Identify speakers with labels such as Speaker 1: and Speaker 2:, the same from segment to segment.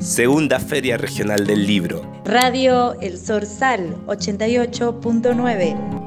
Speaker 1: Segunda Feria Regional del Libro.
Speaker 2: Radio El Sorsal 88.9.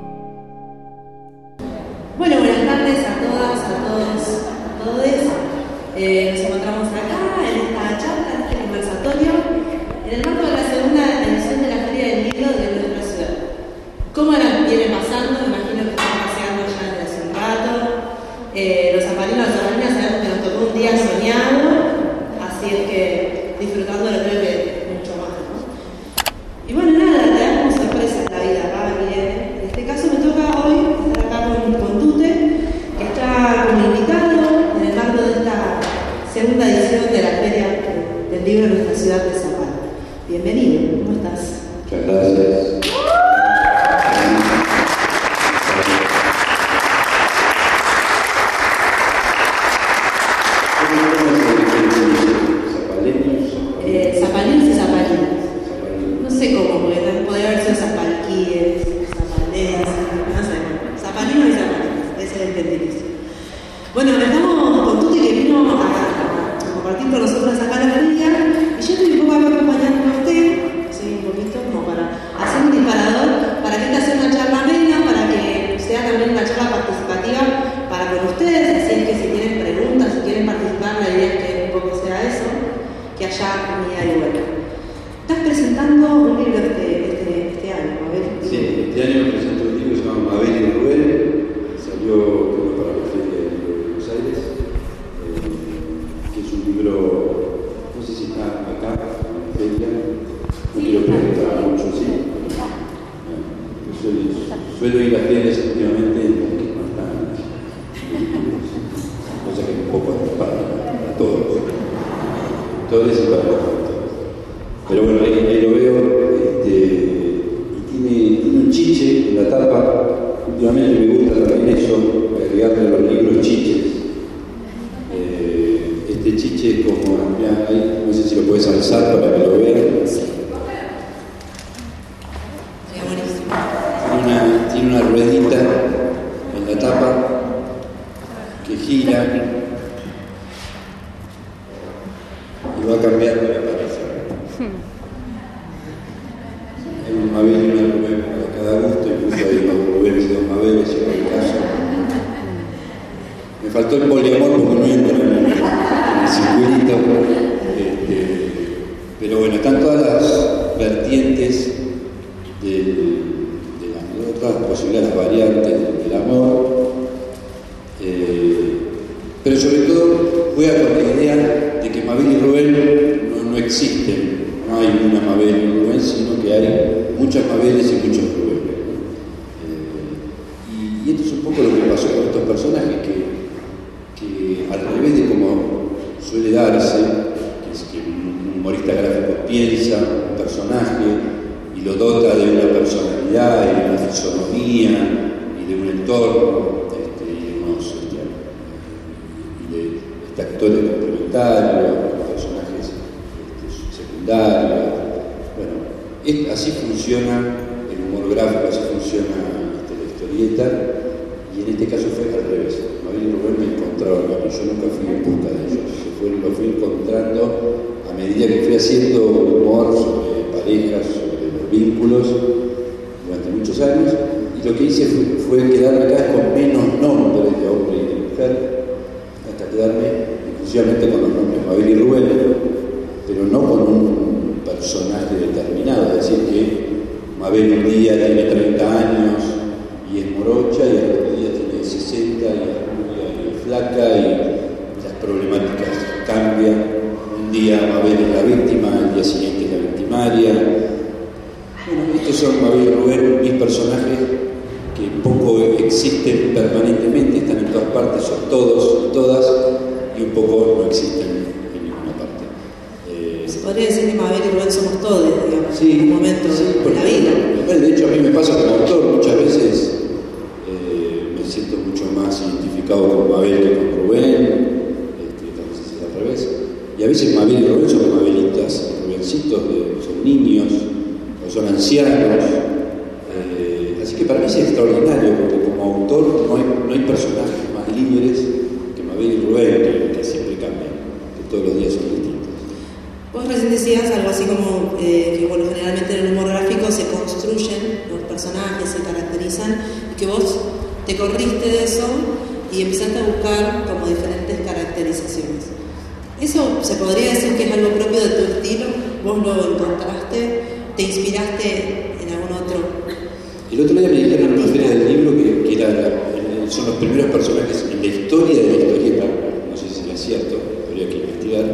Speaker 3: últimamente en las que cosa que un poco para, para para todos. Pero bueno, ahí, ahí lo veo, este, y tiene, tiene un chiche en la tapa. Últimamente me gusta también eso, agregarle a los libros chiches. Eh, este chiche es como, mirá, ahí, no sé si lo puedes alzar para que lo vean.
Speaker 4: Sería buenísimo.
Speaker 3: Tiene una, tiene una ruedita en la tapa que gira y va cambiando de apariencia. Hay un Mabel y una Rubén para cada gusto, incluso hay dos Rubén y dos Mabeles en el caso. Me faltó el poliamor porque no entra en el, en el circulito. Este, pero bueno, están todas las vertientes amor, todas las posibles variantes del amor. Eh, pero sobre todo juega con la idea de que Mabel y Rubén no, no existen. No hay una Mabel y Rubén, sino que hay muchas Mabeles y muchos Rubén. Eh, y, y esto es un poco lo que pasó con estos personajes, que, que al revés de como suele darse, que es que un humorista gráfico piensa un personaje lo dota de una personalidad y de una fisonomía y de un entorno este, de unos este, de este, actores complementarios, personajes este, secundarios. Bueno, así funciona el humor gráfico, así funciona este, la historieta, y en este caso fue al revés. Mabel y Rubén me encontraron yo nunca fui en busca de ellos, fue- lo fui encontrando a medida que fui haciendo humor sobre parejas, vínculos, durante muchos años, y lo que hice fue, fue quedarme vez con menos nombres de hombre y de mujer, hasta quedarme exclusivamente con los nombres Mabel y Rubén, pero no con un personaje determinado, es decir, que Mabel un día tiene 30 años y es morocha, y el otro día tiene 60 y es flaca, y las problemáticas cambian. Un día Mabel es la víctima, al día siguiente es la victimaria. Son Mabel y Rubén, mis personajes que poco existen permanentemente, están en todas partes, son todos todas, y un poco no existen en ninguna parte. Eh,
Speaker 4: Se podría decir que Mabel y Rubén somos todos, digamos,
Speaker 3: Sí,
Speaker 4: en un momento
Speaker 3: sí,
Speaker 4: de la vida.
Speaker 3: de hecho, a mí me pasa como autor, muchas veces eh, me siento mucho más identificado con Mabel que con Rubén, este. Y a veces Mabel y Rubén son Mabelitas, Rubencitos, de- son niños son ancianos. Eh, así que para mí es extraordinario, porque como autor no hay, no hay personajes más libres que Mabel y Rubén, que, que siempre cambian, que todos los días son distintos.
Speaker 4: Vos
Speaker 2: recién decías algo así como eh, que bueno, generalmente en el humor gráfico se construyen los personajes, se caracterizan, y que vos te corriste de eso y empezaste a buscar como diferentes caracterizaciones. ¿Eso se podría decir que es algo propio de tu estilo? ¿Vos lo encontraste? ¿Te inspiraste en algún otro?
Speaker 3: El otro día me dijeron una feria del libro que, era, son los primeros personajes en la historia de la historieta, no sé si es cierto, habría que investigar,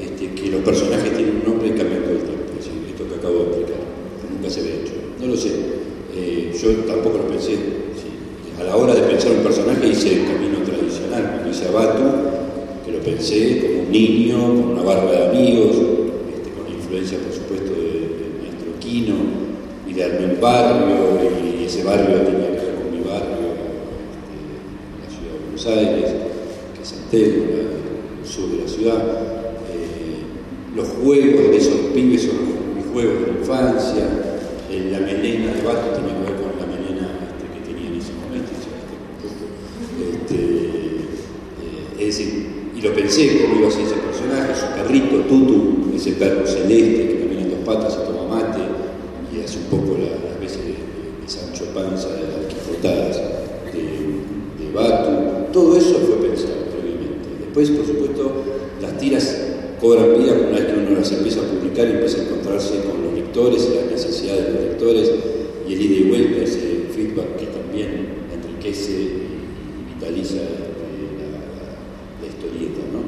Speaker 3: este, que los personajes tienen un nombre y cambian todo el tiempo. Esto que acabo de explicar, nunca se había hecho. No lo sé. Eh, yo tampoco lo pensé. A la hora de pensar un personaje hice el camino tradicional, cuando hice a Batu, que lo pensé como un niño, con una barba de amigos, este, con influencia, por supuesto, de, Y de un barrio, y ese barrio tenía que ver con mi barrio, este, la ciudad de Buenos Aires, que es San Telmo, el sur de la ciudad. Eh, los juegos de esos pibes son mis juegos de la infancia, la melena de Bato tenía que ver con la melena este, que tenía en ese momento. Este, eh, es decir, y lo pensé cómo iba a ser ese personaje, su perrito, Tutu, ese perro celeste que camina en dos patas y toma mate, y hace un poco la, las veces de, de, Sancho Panza, de las quijotadas, de, de Batu, todo eso fue pensado previamente. Después, por supuesto, las tiras cobran vida una vez que uno las empieza a publicar y empieza a encontrarse con los lectores y las necesidades de los lectores y el ida y vuelta, ese feedback que también enriquece y vitaliza la, la, historieta, ¿no?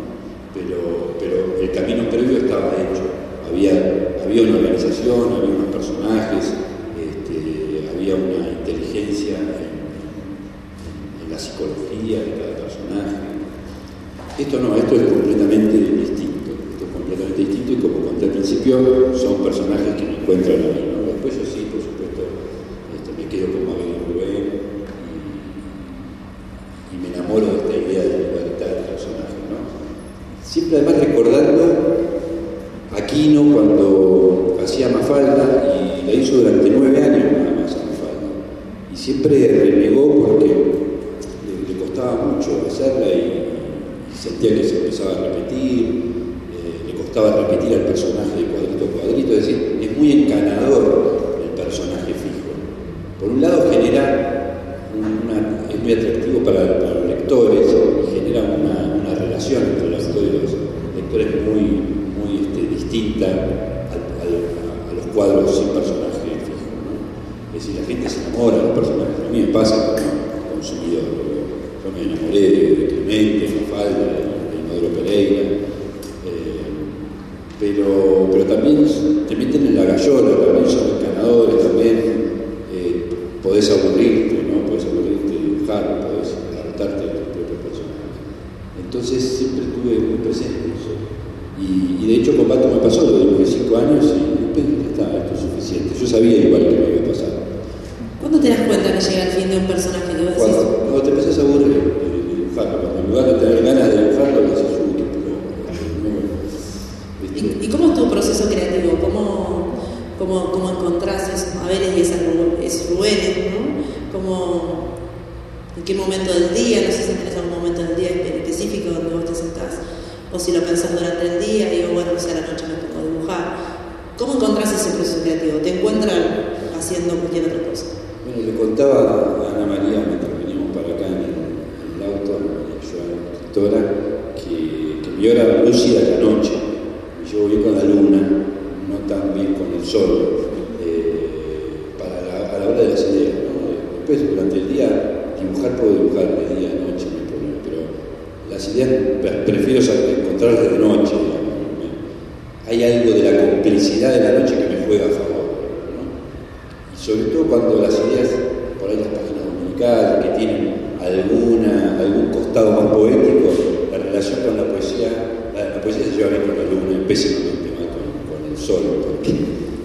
Speaker 3: Pero, pero el camino previo estaba hecho. Había, había una organización, había unos este, había una inteligencia en, la psicología de cada personaje. Esto no, esto es completamente distinto. Esto es completamente distinto y como conté al principio, son personajes que me encuentran a mí. Después yo sí, por supuesto, este, me quedo con Mabel Rubén y, y, me enamoro de esta idea de libertad del personaje. ¿no? Siempre además recordando Aquino cuando hacía Mafalda y la hizo durante nueve años nada más a. Y siempre renegó porque le, costaba mucho hacerla y, sentía que se empezaba a repetir, eh, le costaba repetir al personaje de cuadrito a cuadrito, es decir, es muy encanador el personaje fijo. Por un lado genera es muy atractivo para, los lectores y genera una, relación entre los lectores lectores muy, muy este, distinta al, al, a, los cuadros sin personaje fijo. ¿no? Es decir, la gente se enamora de los personajes. A mí me pasa como consumidor. Yo me enamoré de Clemente, de Mafalda, de Maduro Pereira. Eh, pero, pero también te meten en la gallola, también son encanadores, también eh, podés aburrirte, ¿no? Podés aburrirte de dibujar, podés adaptarte a tus propios personajes. Entonces siempre estuve muy presente eso. Y, y, de hecho con Bato me pasó, lo dibujé cinco años y después está, esto es suficiente. Yo sabía igual que me iba a pasar.
Speaker 2: ¿Cuándo te das cuenta que llega el fin de un personaje que vos
Speaker 3: cuando, cuando te empezás a aburrir de, de dibujarlo, cuando en lugar de tener ganas de dibujarlo, lo haces útil, pero
Speaker 2: ¿Y, ¿Y, cómo es tu proceso creativo? ¿Cómo, cómo, encontrás esos Mabeles y esos Rubénes? ¿no? ¿Cómo, ¿En qué momento del día? No sé si tenés algún momento del día específico donde vos te sentás o si lo pensás durante el día y digo, bueno, pues a la noche me pongo a dibujar. ¿Cómo encontrás ese proceso creativo? ¿Te encuentran haciendo cualquier otra cosa?
Speaker 3: Bueno, le contaba a Ana María mientras veníamos para acá en el, auto, yo a la que, que mi hora lúcida es la noche. Yo voy con la luna, no tan bien con el sol, eh, para la, a la hora de las ideas. ¿no? Después, durante el día, dibujar puedo dibujar de día a noche, no hay problema, pero las ideas prefiero encontrarlas de noche. Hay algo de la complicidad de la noche que me juega a favor. sobre todo cuando las ideas, por ahí las páginas dominicales, que tienen alguna, algún costado más poético, la relación con la poesía, la, poesía se lleva bien con la luna, pésimamente mal con, con el sol, porque,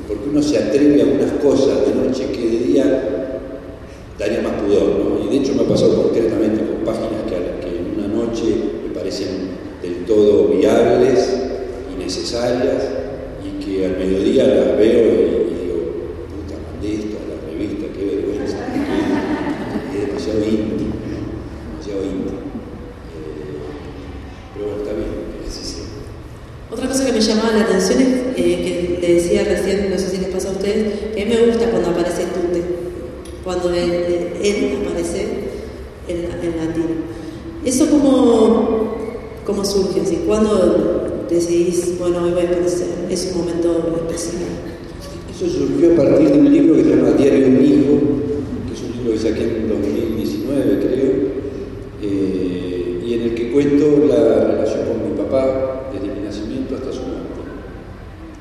Speaker 3: porque uno se atreve a unas cosas de noche que de día daría más pudor, ¿no? Y de hecho me ha pasado concretamente con páginas que, que en una noche me parecen del todo viables y necesarias y que al mediodía las veo y, y digo, puta, mandé esto a la revista, qué vergüenza, es demasiado íntimo, demasiado íntimo. Eh, pero bueno, está bien, así sea.
Speaker 2: Otra cosa que me llamaba la atención es eh, que le decía recién, no sé si les pasa a ustedes, que a mí me gusta cuando aparece Tute, cuando él, él aparece en, en latín. ¿Eso cómo, cómo surge? Así, ¿Cuándo decidís, bueno, hoy voy a aparecer? Es un momento especial.
Speaker 3: Eso surgió a partir de un libro que se llama Diario de un Hijo, que es un libro que saqué en 2019, creo, eh, y en el que cuento la relación con mi papá desde mi nacimiento hasta su muerte.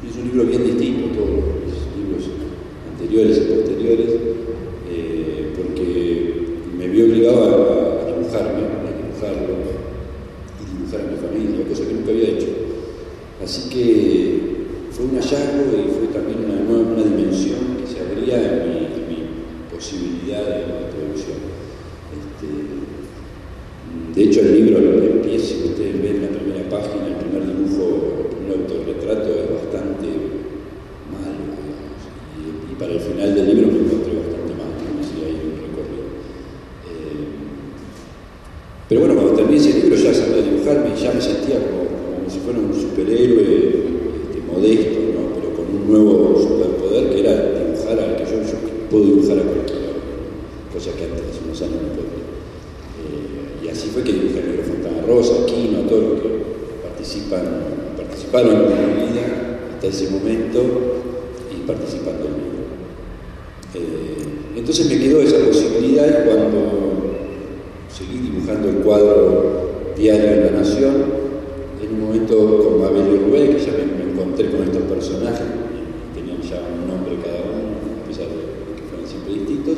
Speaker 3: Es un libro bien distinto a todos los libros anteriores y posteriores, eh, porque me vi obligado a, a dibujarme, a dibujarlo y dibujar a mi familia, cosa que nunca había hecho. Así que fue un hallazgo y fue también una, nueva, una dimensión que se abría en mi, en mi posibilidad de, de producción. Este, de hecho, el libro lo que empieza, si ustedes ven la primera página, el primer dibujo, el primer autorretrato es bastante malo, digamos. Y, y para el final del libro me encontré bastante mal, no sé si hay un recorrido. Eh, pero bueno, cuando terminé ese libro ya sabía dibujarme y ya me sentía como, como si fuera un superhéroe este, modesto, ¿no? pero con un nuevo superpoder que era dibujar al que yo, yo puedo dibujar a cualquiera, cosa que antes hace unos años no podía. Eh, y así fue que dibujé el libro Fontana Rosa, Aquino, a todos los que participan, participaron en mi vida hasta ese momento y participando en libro. Eh, entonces me quedó esa posibilidad y cuando seguí dibujando el cuadro diario en La Nación, en un momento con Mabel Rubén, que ya me, encontré con estos personajes, tenían ya un nombre cada uno, a pesar de que fueran siempre distintos,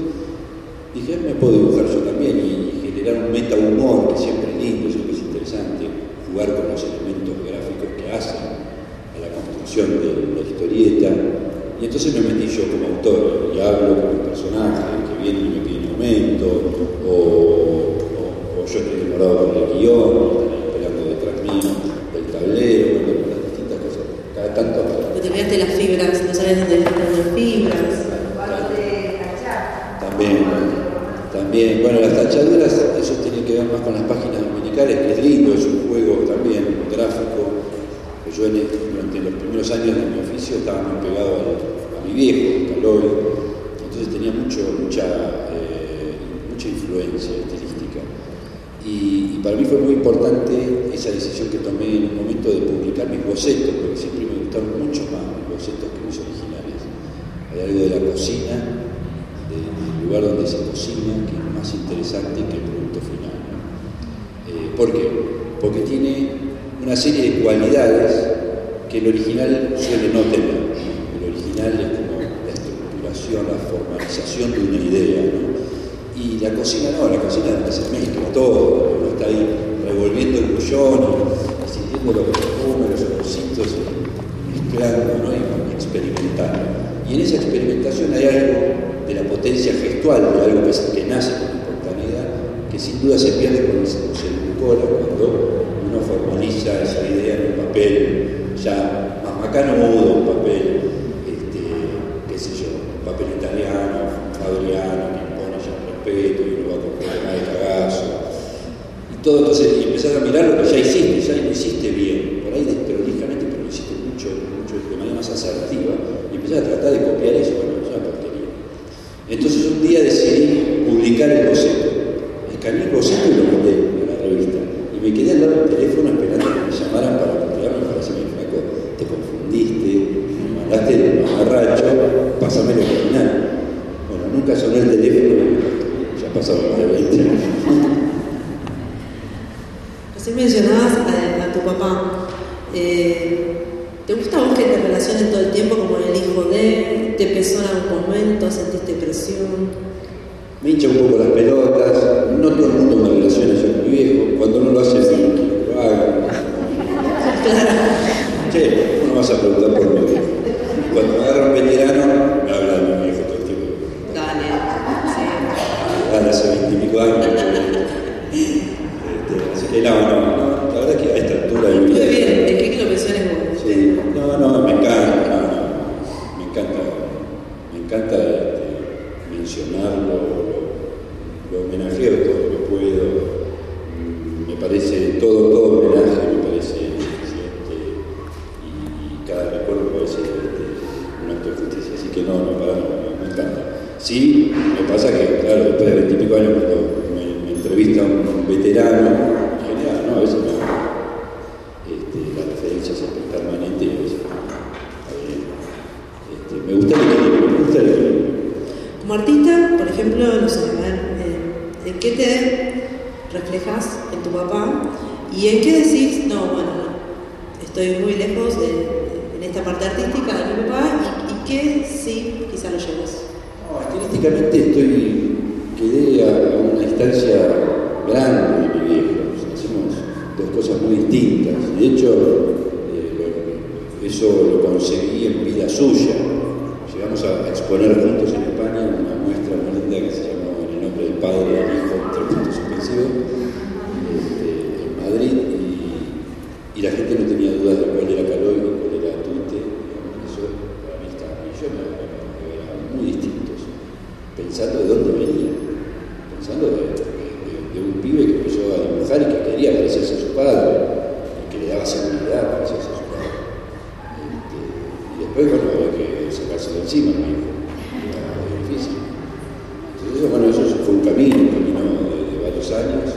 Speaker 3: dije, me puedo dibujar yo también y, y generar un meta humor que siempre es lindo, siempre es interesante, jugar con los elementos gráficos que hacen a la construcción de la historieta. Y entonces me metí yo como autor y hablo con un personaje que viene y me pide un momento, o, o, o yo estoy enamorado con el guion, esperando detrás mío del tablero, bueno, las distintas cosas. Cada tanto.
Speaker 2: No te miraste las fibras, no sabes dónde están las fibras.
Speaker 3: También, también. Bueno, las tachaduras, eso tiene que ver más con las páginas dominicales, que es lindo, es un juego también gráfico. Que yo en, durante los primeros años de mi oficio estaba muy pegado a, a mi viejo, Caloy, entonces tenía mucho, mucha, eh, mucha influencia estilística. Y, para mí fue muy importante esa decisión que tomé en un momento de publicar mis bocetos, porque siempre me gustaron mucho más mis bocetos que mis originales. Hay algo de la cocina, lugar donde se cocina, que es más interesante que el producto final. Eh, ¿Por qué? Porque tiene una serie de cualidades que el original suele no tener. El original es como la estructuración, la formalización de una idea. ¿no? Y la cocina no, la cocina se mezcla todo, uno está ahí revolviendo el bullón sintiendo los perfumes, los olorcitos, mezclando ¿no? y experimentando. Y en esa experimentación hay algo de la potencia gestual, de algo que, nace con espontaneidad, que sin duda se pierde cuando se, edulcora, cuando uno formaliza esa idea en un papel ya más macanudo, un papel, este, qué sé yo, un papel italiano, adriano, que impone ya un respeto y uno va con más de cagazo. Y todo, entonces, y empezar a mirar lo que ya hiciste, ya lo hiciste bien, por ahí desprolijamente, pero lo hiciste mucho, mucho, de manera más asertiva, y empezar a tratar de copiar eso, bueno, es una porquería. Entonces un día decidí publicar el boceto. Escaneé el boceto y lo mandé a la revista. Y me quedé al lado del teléfono esperando que me llamaran para entregarme para decirme, flaco, te confundiste, me mandaste el mamarracho, pasame el original. Bueno, nunca sonó el teléfono, ya pasaron más de 20 años.
Speaker 2: Recién mencionabas a, a tu papá. Eh, ¿Te gusta a vos que te relacionen todo el tiempo como el hijo de? ¿Te pesó en algún momento? ¿Sentiste presión?
Speaker 3: Me hincha un poco las pelotas, no todo el mundo me relaciona yo con mi viejo, cuando no lo hace bien, que lo haga.
Speaker 2: Claro.
Speaker 3: Che, no vas a preguntar por mi viejo. Cuando me agarra un veterano, me habla de mi viejo todo el tiempo.
Speaker 2: Dale, sí.
Speaker 3: Dale, hace veintipico años. Este, así que no, no, no, la verdad es que a esta altura de mi vida.
Speaker 2: Muy bien, es que, que lo menciones vos.
Speaker 3: Sí, no, no, me encanta, no, no, me encanta, me encanta este, mencionarlo, lo, lo homenajeo todo lo que puedo, mm, me parece, todo, todo homenaje me parece suficiente y, cada recuerdo puede ser este, un acto de justicia. Así que no, no, para, no, me encanta. Sí, me pasa que, claro, después de veintipico años, cuando me, me entrevista un veterano, en general, ¿no? A veces me, este, la referencia es permanente y a veces. Este, me gusta el me gusta el.
Speaker 2: Como artista, por ejemplo, no sé, eh, ¿en qué te reflejas en tu papá? ¿Y en qué decís, no, bueno, estoy muy lejos en esta parte artística de mi papá y, y qué sí quizá lo llevas?
Speaker 3: No, estilísticamente estoy, quedé a, una distancia grande de mi viejo. Hacemos dos cosas muy distintas. De hecho, eh, eso lo conseguí en vida suya. Llegamos a exponer juntos en España una muestra muy linda que se llamó En el nombre del Padre y del Hijo, tres puntos suspensivos, este, en Madrid. Y, y la gente no tenía dudas de cuál era Caloi y cuál era Tuite. digamos, Eso para mí está. Y yo me, me- me eran muy distintos pensando de dónde venía, pensando de, un pibe que empezó a dibujar y que quería parecerse a su padre, y que le daba seguridad parecerse a su padre. Este, y después, bueno, había que sacárselo encima, ¿no? Era difícil. Entonces, eso, bueno, eso fue un camino, un camino de, de varios años,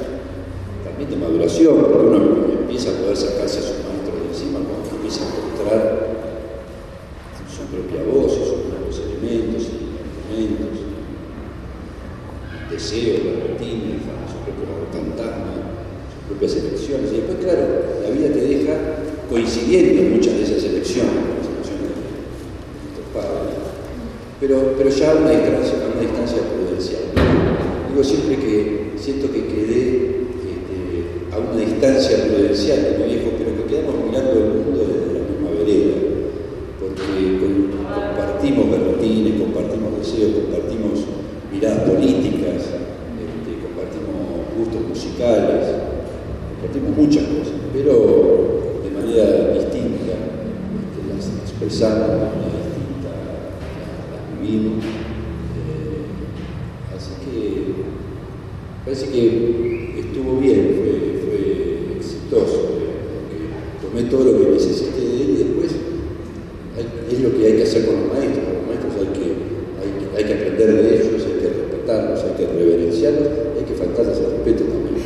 Speaker 3: también de maduración, porque uno empieza a poder sacarse a sus maestros de encima cuando empieza a encontrar su propia voz, sus propios elementos y argumentos, deseos, vertines, su propio fantasma, sus propias elecciones. Y después, claro, la vida te deja coincidiendo en muchas de esas elecciones, las elecciones de nuestros padres, pero, pero ya a una distancia, a una distancia prudencial. Digo siempre que siento que quedé este, a una distancia prudencial de mi viejo, pero que quedamos mirando el mundo desde la misma vereda, porque con- compartimos vertines, compartimos deseos, compartimos miradas políticas, este, compartimos gustos musicales, compartimos muchas cosas, pero de manera distinta, este, las expresamos de manera distinta, las, las vivimos. Eh, así que parece que estuvo bien, fue, fue exitoso, porque tomé todo lo que necesité de él y después hay- es lo que hay que hacer con los maestros. Con los maestros hay que, hay, que- hay que aprender de ellos, hay que respetarlos, hay que reverenciarlos, hay que faltarles el respeto también.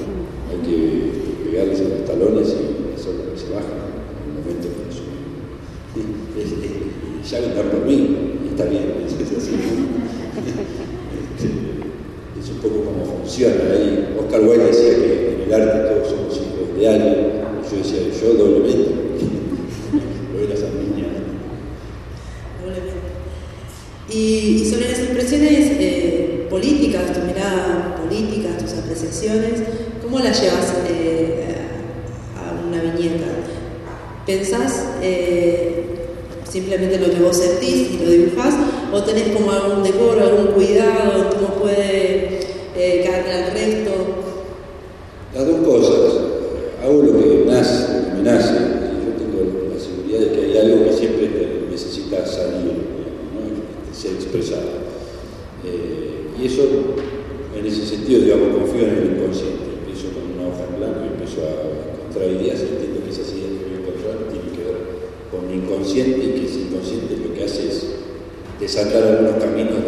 Speaker 3: Hay que este, pegarles en los talones y hacer que se bajen en el momento que lo suben. Y, es- es- ya vendrán por mí, y está bien, es, es así. Este, es un poco como funciona ahí. Oscar Wilde decía el todos somos hijos de alguien, yo decía, yo doblemente, lo era esa niña.
Speaker 2: Probablemente. Y, y sobre las impresiones eh, políticas, tu mirada política, tus apreciaciones, ¿cómo las llevas eh, a una viñeta? ¿Pensás eh, simplemente lo que vos sentís y lo dibujás? ¿O tenés como algún decoro, algún cuidado, cómo puede caer al resto?
Speaker 3: Las dos cosas. Hago lo que nace, lo que me nace. y Yo tengo la seguridad de que hay algo que siempre te- necesita salir, digamos, ¿no? Y ser expresado. Eh, y eso, en ese sentido, digamos, confío en el inconsciente. Empiezo con una hoja en blanco y empiezo a encontrar ideas y entiendo que esas ideas que voy a encontrar tienen que ver con mi inconsciente y que ese inconsciente lo que hace es desatar algunos caminos,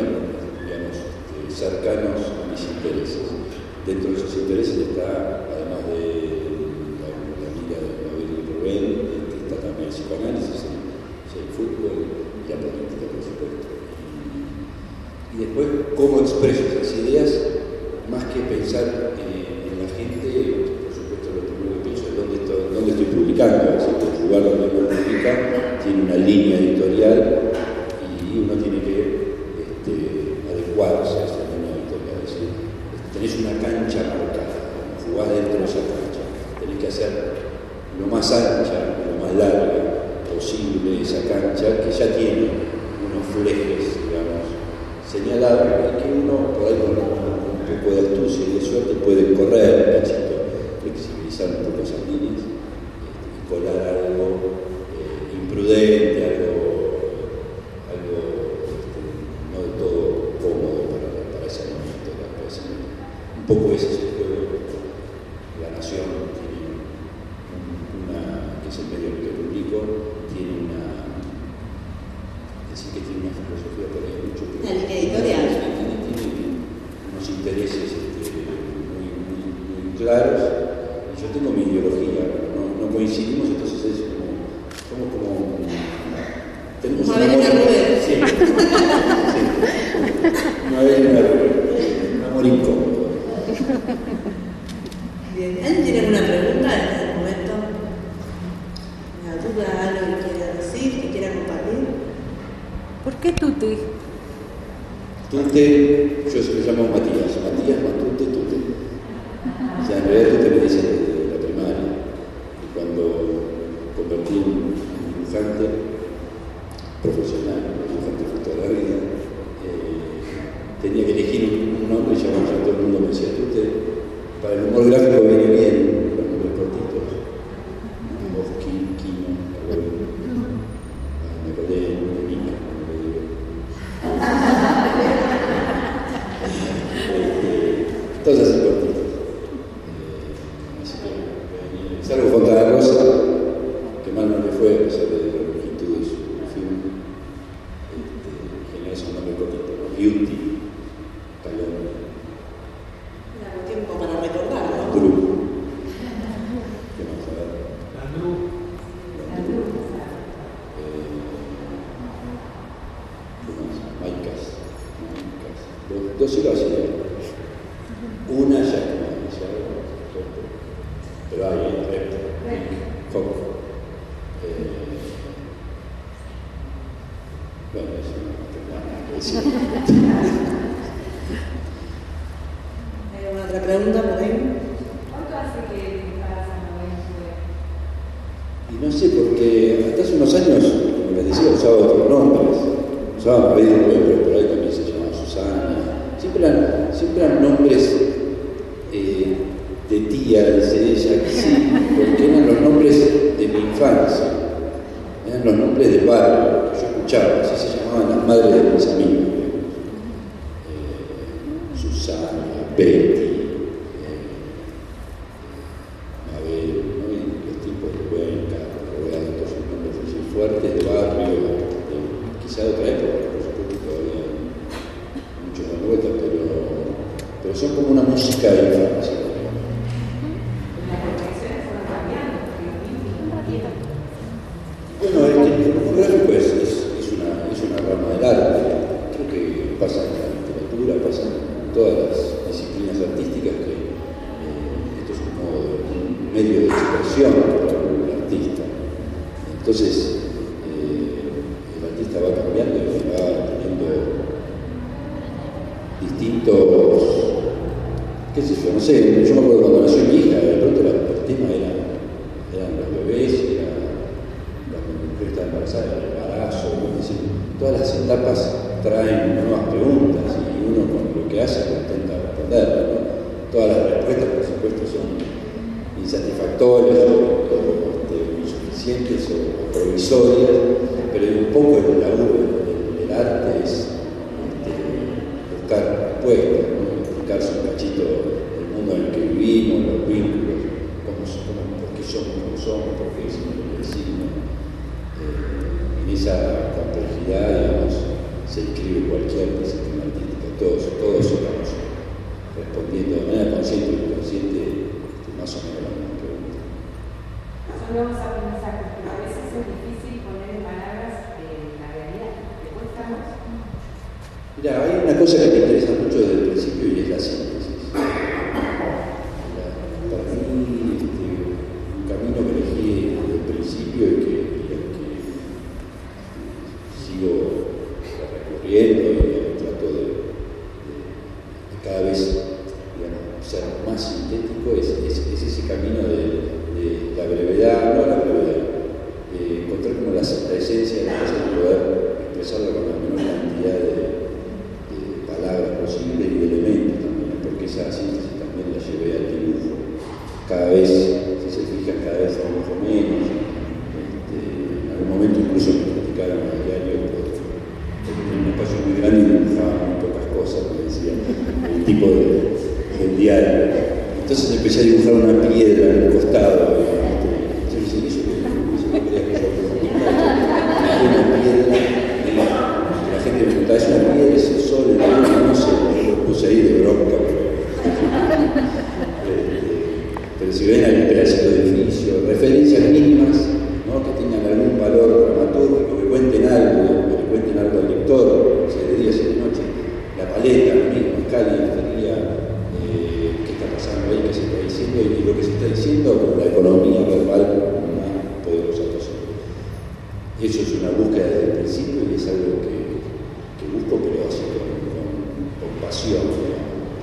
Speaker 3: cercanos a mis intereses. Dentro de esos intereses está, además de la, la vida de Mabel y Rubén, está también el psicoanálisis, el, fútbol y la política, por supuesto. Y, después, cómo expreso esas ideas, más que pensar eh, en la gente, por supuesto, lo primero que pienso es dónde estoy, publicando. Es decir, el lugar donde uno publica tiene una línea editorial Poco ese es el juego de la nación, tiene una, que es el medio que publico, tiene una, decir
Speaker 2: que tiene
Speaker 3: una filosofía por ahí mucho
Speaker 2: que... editorial. Tiene, unos intereses este,
Speaker 5: muy, muy,
Speaker 3: claros, yo tengo mi ideología, no, no coincidimos, entonces es como. Tenemos una... giocante professionale, un giocante fotografia, tenía que elegir un, nombre y llamar a todo el mundo, me decía, tú te, para el humor gráfico viene bien, los nombres cortitos. arquitecto, Coco. Eh, bueno, eso no tengo nada que decir.
Speaker 2: ¿Hay alguna otra pregunta por ahí?
Speaker 5: ¿Cuánto hace que para San Lorenzo?
Speaker 3: Y no sé, porque hasta hace unos años, como les decía, usaba otros nombres, usaba apellidos del barrio que yo escuchaba, así se llamaban las madres de mis amigos. Eh, Susana, Betty, eh, Mabel, ¿no? los tipos de Cuenca, Roberto, son nombres fuertes de barrio, de, quizá de otra época, por supuesto todavía muchos de vuelta, pero, pero son como una música de infancia. nosotros, por qué somos lo somos, por qué lo que decimos. Eh, en esa complejidad, digamos, se inscribe cualquier disciplina artística, todos, todos estamos respondiendo de manera consciente o inconsciente este, más o menos la misma pregunta.
Speaker 5: A porque a veces es difícil poner en palabras eh, la realidad. ¿Te cuesta más?
Speaker 3: Mira, hay una cosa que me interesa mucho de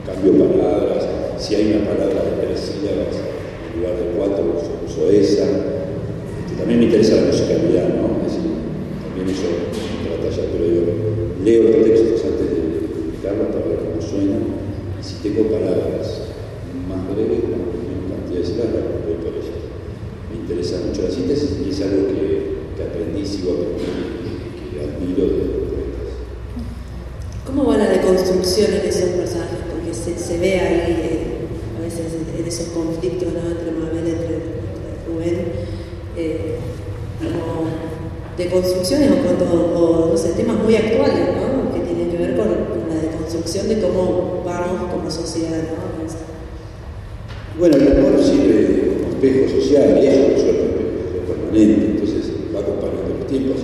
Speaker 3: cambio palabras, si hay una palabra
Speaker 2: construcciones o, no sé, temas muy actuales, ¿no? que tienen que ver con, la deconstrucción de cómo vamos como sociedad. ¿no?
Speaker 3: Bueno, el amor sirve como espejo social, viejo, por suerte, permanente, entonces va acompañando los tiempos,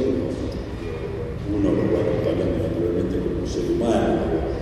Speaker 3: uno lo va acompañando naturalmente como un ser humano.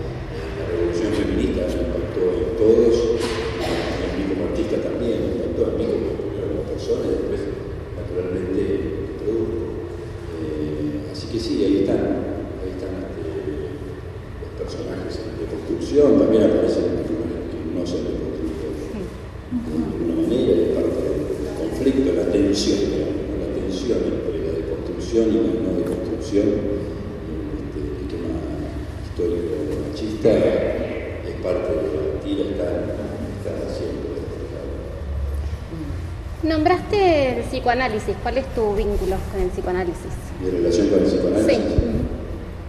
Speaker 6: psicoanálisis. ¿Cuál es tu vínculo con el psicoanálisis?
Speaker 3: Mi relación con el psicoanálisis.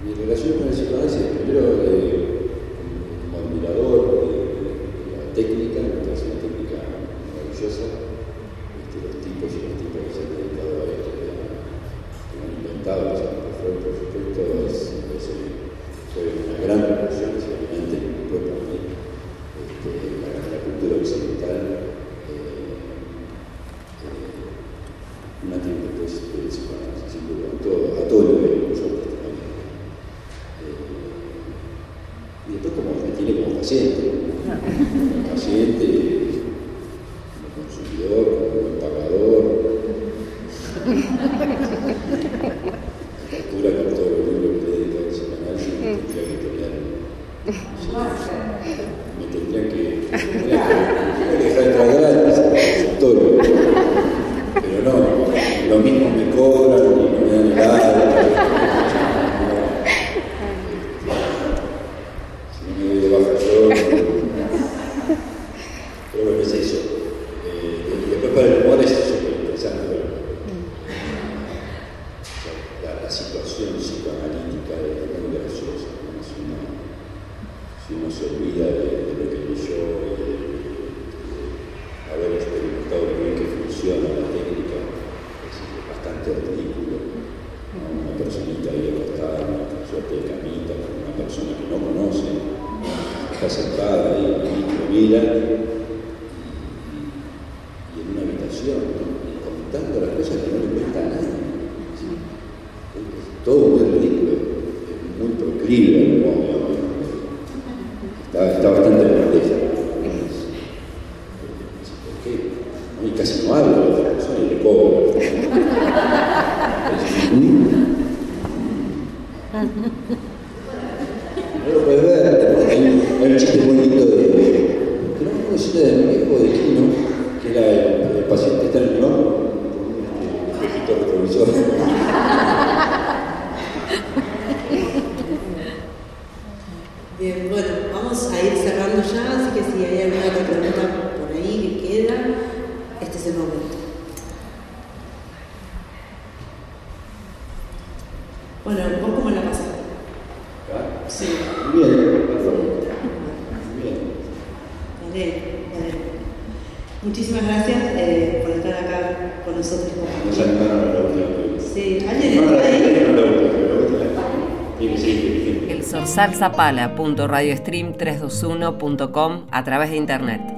Speaker 3: Mi relación con el psicoanálisis primero eh, como admirador de, la técnica, me parece una técnica maravillosa. consciente. Pero puede ver,
Speaker 7: salsapala.radiostream321.com a través de internet.